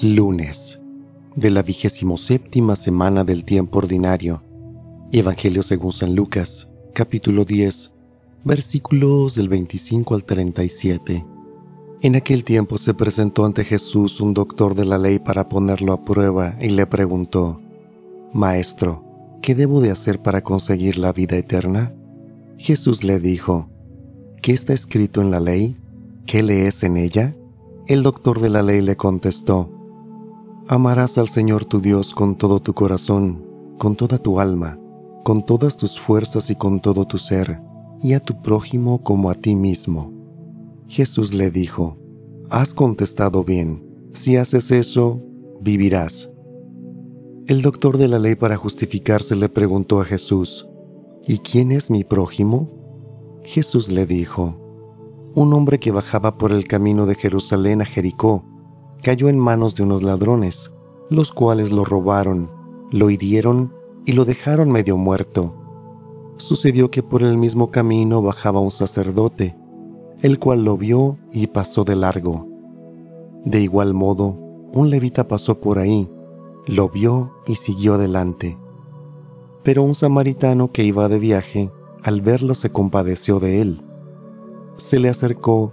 Lunes de la vigésimo séptima semana del tiempo ordinario. Evangelio según San Lucas, capítulo 10, versículos del 25 al 37. En aquel tiempo se presentó ante Jesús un doctor de la ley para ponerlo a prueba y le preguntó, Maestro, ¿qué debo de hacer para conseguir la vida eterna? Jesús le dijo, ¿qué está escrito en la ley? ¿Qué lees en ella? El doctor de la ley le contestó, Amarás al Señor tu Dios con todo tu corazón, con toda tu alma, con todas tus fuerzas y con todo tu ser, y a tu prójimo como a ti mismo. Jesús le dijo, Has contestado bien, si haces eso, vivirás. El doctor de la ley para justificarse le preguntó a Jesús, ¿Y quién es mi prójimo? Jesús le dijo, un hombre que bajaba por el camino de Jerusalén a Jericó, cayó en manos de unos ladrones, los cuales lo robaron, lo hirieron y lo dejaron medio muerto. Sucedió que por el mismo camino bajaba un sacerdote, el cual lo vio y pasó de largo. De igual modo, un levita pasó por ahí, lo vio y siguió adelante. Pero un samaritano que iba de viaje, al verlo se compadeció de él. Se le acercó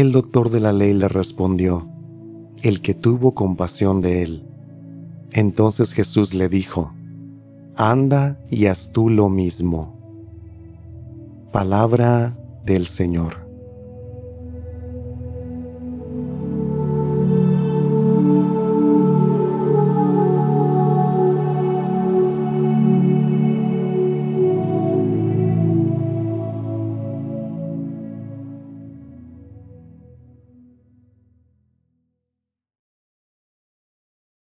El doctor de la ley le respondió, el que tuvo compasión de él. Entonces Jesús le dijo, Anda y haz tú lo mismo. Palabra del Señor.